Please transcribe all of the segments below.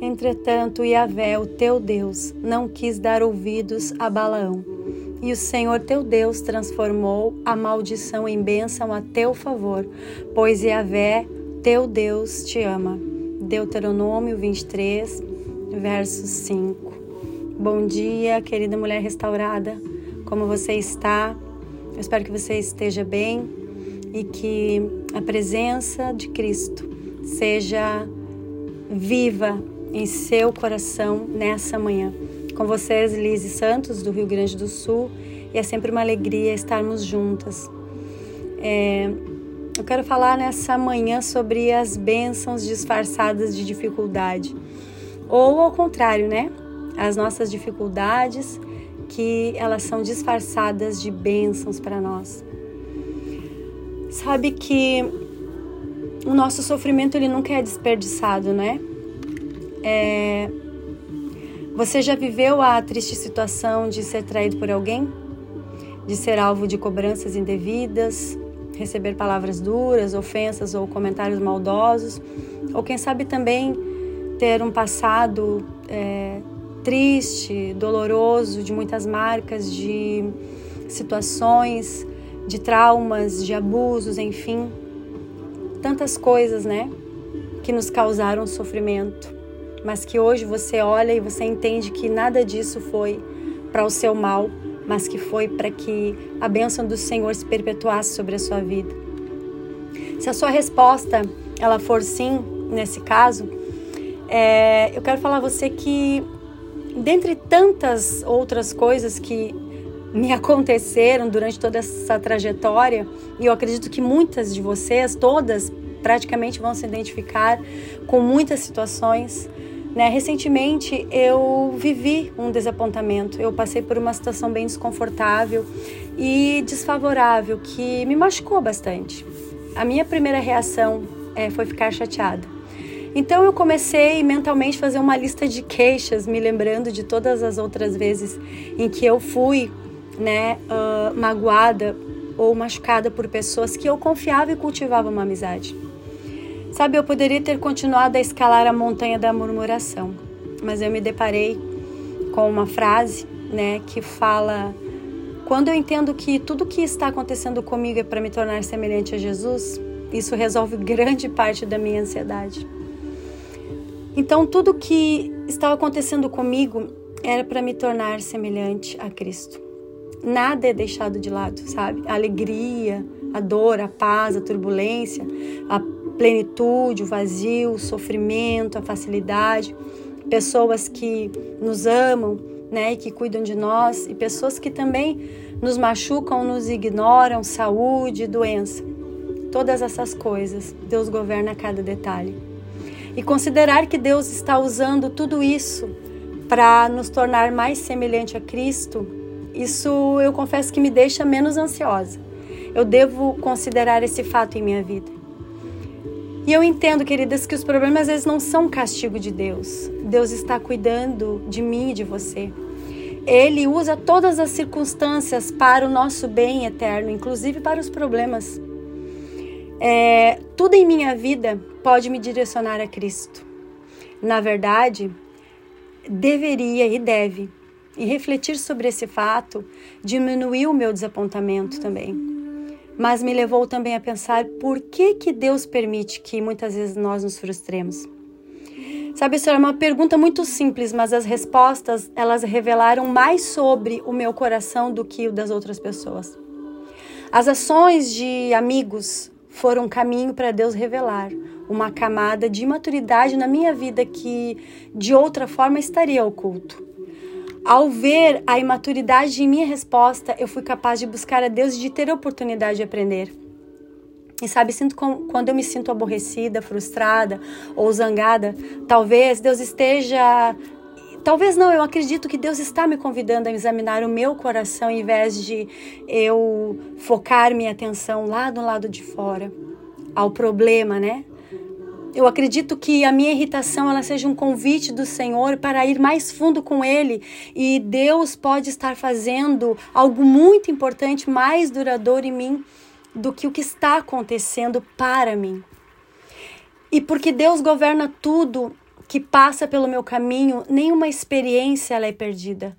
Entretanto, Yahvé, o teu Deus, não quis dar ouvidos a Balaão. E o Senhor teu Deus transformou a maldição em bênção a teu favor, pois Yahvé, teu Deus, te ama. Deuteronômio 23, verso 5. Bom dia, querida mulher restaurada. Como você está? Eu espero que você esteja bem e que a presença de Cristo seja viva em seu coração nessa manhã. Com vocês, Lise Santos, do Rio Grande do Sul, e é sempre uma alegria estarmos juntas. É, eu quero falar nessa manhã sobre as bênçãos disfarçadas de dificuldade, ou ao contrário, né? As nossas dificuldades que elas são disfarçadas de bênçãos para nós. Sabe que o nosso sofrimento ele nunca é desperdiçado, né? É... Você já viveu a triste situação de ser traído por alguém? De ser alvo de cobranças indevidas, receber palavras duras, ofensas ou comentários maldosos? Ou quem sabe também ter um passado é, triste, doloroso, de muitas marcas, de situações, de traumas, de abusos, enfim, tantas coisas, né, que nos causaram sofrimento mas que hoje você olha e você entende que nada disso foi para o seu mal, mas que foi para que a bênção do Senhor se perpetuasse sobre a sua vida. Se a sua resposta ela for sim, nesse caso, é, eu quero falar a você que, dentre tantas outras coisas que me aconteceram durante toda essa trajetória, e eu acredito que muitas de vocês, todas, praticamente vão se identificar com muitas situações, né? Recentemente eu vivi um desapontamento, eu passei por uma situação bem desconfortável e desfavorável que me machucou bastante. A minha primeira reação é, foi ficar chateada. Então eu comecei mentalmente a fazer uma lista de queixas, me lembrando de todas as outras vezes em que eu fui né, uh, magoada ou machucada por pessoas que eu confiava e cultivava uma amizade. Sabe, eu poderia ter continuado a escalar a montanha da murmuração, mas eu me deparei com uma frase, né, que fala: quando eu entendo que tudo que está acontecendo comigo é para me tornar semelhante a Jesus, isso resolve grande parte da minha ansiedade. Então, tudo que estava acontecendo comigo era para me tornar semelhante a Cristo. Nada é deixado de lado, sabe? A alegria, a dor, a paz, a turbulência, a plenitude, o vazio, o sofrimento, a facilidade, pessoas que nos amam, né, e que cuidam de nós, e pessoas que também nos machucam, nos ignoram, saúde, doença. Todas essas coisas, Deus governa cada detalhe. E considerar que Deus está usando tudo isso para nos tornar mais semelhante a Cristo, isso eu confesso que me deixa menos ansiosa. Eu devo considerar esse fato em minha vida. E eu entendo, queridas, que os problemas às vezes não são castigo de Deus. Deus está cuidando de mim e de você. Ele usa todas as circunstâncias para o nosso bem eterno, inclusive para os problemas. É, tudo em minha vida pode me direcionar a Cristo. Na verdade, deveria e deve. E refletir sobre esse fato diminuiu o meu desapontamento também mas me levou também a pensar por que que Deus permite que muitas vezes nós nos frustremos. Sabe, isso é uma pergunta muito simples, mas as respostas elas revelaram mais sobre o meu coração do que o das outras pessoas. As ações de amigos foram um caminho para Deus revelar uma camada de maturidade na minha vida que de outra forma estaria oculto. Ao ver a imaturidade em minha resposta, eu fui capaz de buscar a Deus e de ter a oportunidade de aprender. E sabe, sinto quando eu me sinto aborrecida, frustrada ou zangada, talvez Deus esteja. Talvez não, eu acredito que Deus está me convidando a examinar o meu coração em vez de eu focar minha atenção lá do lado de fora, ao problema, né? Eu acredito que a minha irritação ela seja um convite do Senhor para ir mais fundo com Ele e Deus pode estar fazendo algo muito importante, mais duradouro em mim do que o que está acontecendo para mim. E porque Deus governa tudo, que passa pelo meu caminho, nenhuma experiência ela é perdida.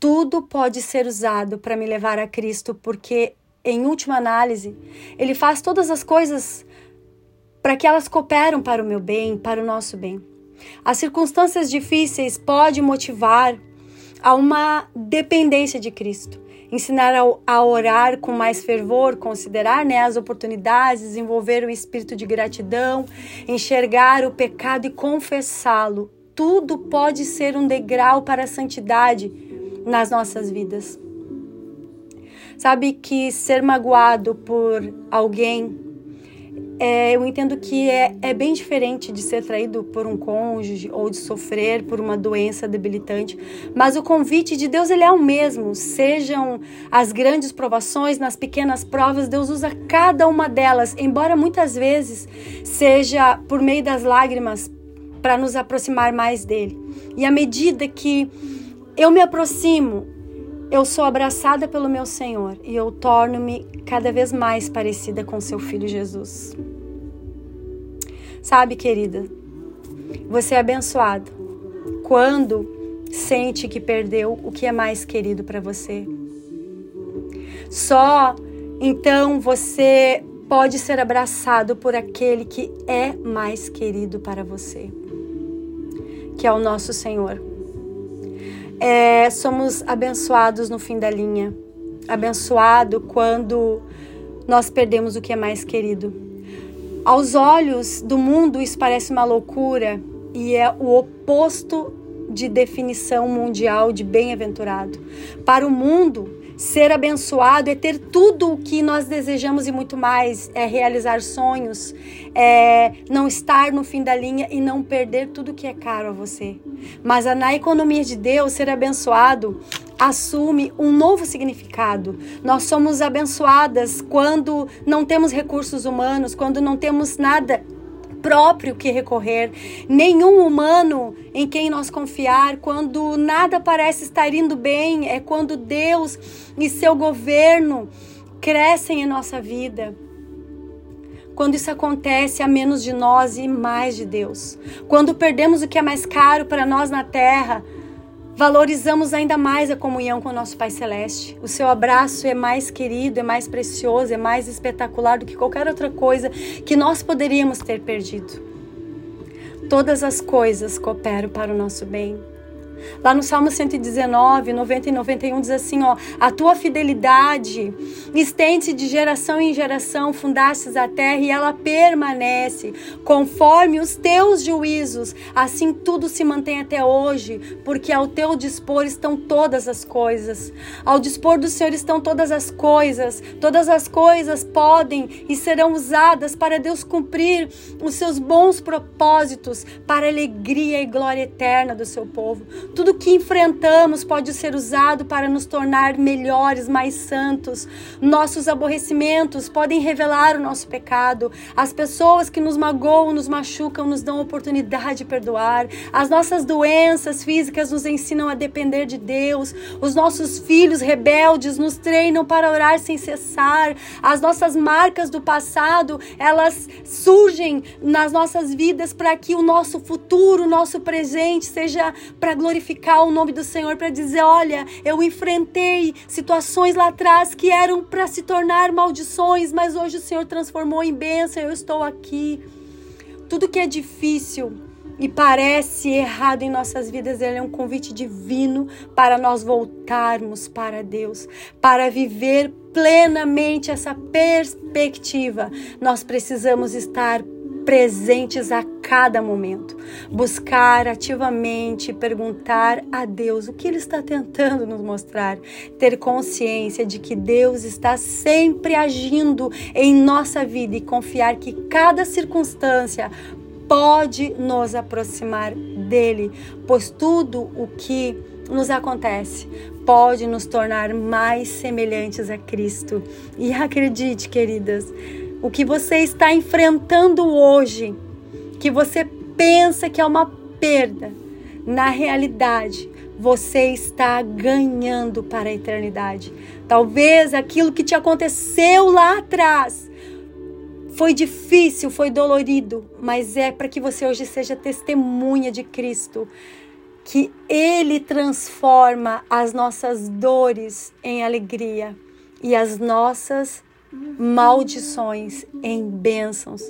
Tudo pode ser usado para me levar a Cristo, porque em última análise, ele faz todas as coisas para que elas cooperam para o meu bem, para o nosso bem. As circunstâncias difíceis podem motivar a uma dependência de Cristo. Ensinar a orar com mais fervor, considerar né, as oportunidades, desenvolver o espírito de gratidão, enxergar o pecado e confessá-lo. Tudo pode ser um degrau para a santidade nas nossas vidas. Sabe que ser magoado por alguém é, eu entendo que é, é bem diferente de ser traído por um cônjuge ou de sofrer por uma doença debilitante, mas o convite de Deus ele é o mesmo. Sejam as grandes provações, nas pequenas provas, Deus usa cada uma delas, embora muitas vezes seja por meio das lágrimas para nos aproximar mais dele. E à medida que eu me aproximo, eu sou abraçada pelo meu Senhor e eu torno-me cada vez mais parecida com seu filho Jesus. Sabe, querida, você é abençoado quando sente que perdeu o que é mais querido para você. Só então você pode ser abraçado por aquele que é mais querido para você, que é o nosso Senhor. É, somos abençoados no fim da linha, abençoado quando nós perdemos o que é mais querido. Aos olhos do mundo, isso parece uma loucura e é o oposto de definição mundial de bem-aventurado. Para o mundo, ser abençoado é ter tudo o que nós desejamos e muito mais, é realizar sonhos, é não estar no fim da linha e não perder tudo que é caro a você. Mas na economia de Deus, ser abençoado assume um novo significado. Nós somos abençoadas quando não temos recursos humanos, quando não temos nada próprio que recorrer, nenhum humano em quem nós confiar, quando nada parece estar indo bem, é quando Deus e seu governo crescem em nossa vida. Quando isso acontece, há menos de nós e mais de Deus. Quando perdemos o que é mais caro para nós na terra, valorizamos ainda mais a comunhão com o nosso Pai Celeste. O seu abraço é mais querido, é mais precioso, é mais espetacular do que qualquer outra coisa que nós poderíamos ter perdido. Todas as coisas cooperam para o nosso bem. Lá no Salmo 119, 90 e 91 diz assim, ó: "A tua fidelidade estende de geração em geração, fundastes a terra e ela permanece conforme os teus juízos. Assim tudo se mantém até hoje, porque ao teu dispor estão todas as coisas. Ao dispor do Senhor estão todas as coisas. Todas as coisas podem e serão usadas para Deus cumprir os seus bons propósitos para a alegria e glória eterna do seu povo. Tudo que enfrentamos pode ser usado para nos tornar melhores, mais santos. Nossos aborrecimentos podem revelar o nosso pecado. As pessoas que nos magoam, nos machucam, nos dão oportunidade de perdoar. As nossas doenças físicas nos ensinam a depender de Deus. Os nossos filhos rebeldes nos treinam para orar sem cessar. As nossas marcas do passado, elas surgem nas nossas vidas para que o nosso futuro, o nosso presente seja para glorificar glorificar o nome do Senhor, para dizer: olha, eu enfrentei situações lá atrás que eram para se tornar maldições, mas hoje o Senhor transformou em bênção, eu estou aqui. Tudo que é difícil e parece errado em nossas vidas, ele é um convite divino para nós voltarmos para Deus, para viver plenamente essa perspectiva. Nós precisamos estar presentes a cada momento. Buscar ativamente, perguntar a Deus o que Ele está tentando nos mostrar. Ter consciência de que Deus está sempre agindo em nossa vida e confiar que cada circunstância pode nos aproximar dele, pois tudo o que nos acontece pode nos tornar mais semelhantes a Cristo. E acredite, queridas, o que você está enfrentando hoje, que você pensa que é uma perda, na realidade, você está ganhando para a eternidade. Talvez aquilo que te aconteceu lá atrás Foi difícil, foi dolorido, mas é para que você hoje seja testemunha de Cristo, que Ele transforma as nossas dores em alegria e as nossas maldições em bênçãos.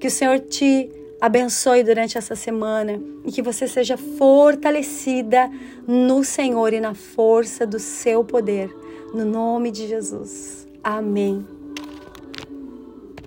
Que o Senhor te abençoe durante essa semana e que você seja fortalecida no Senhor e na força do seu poder. No nome de Jesus. Amém.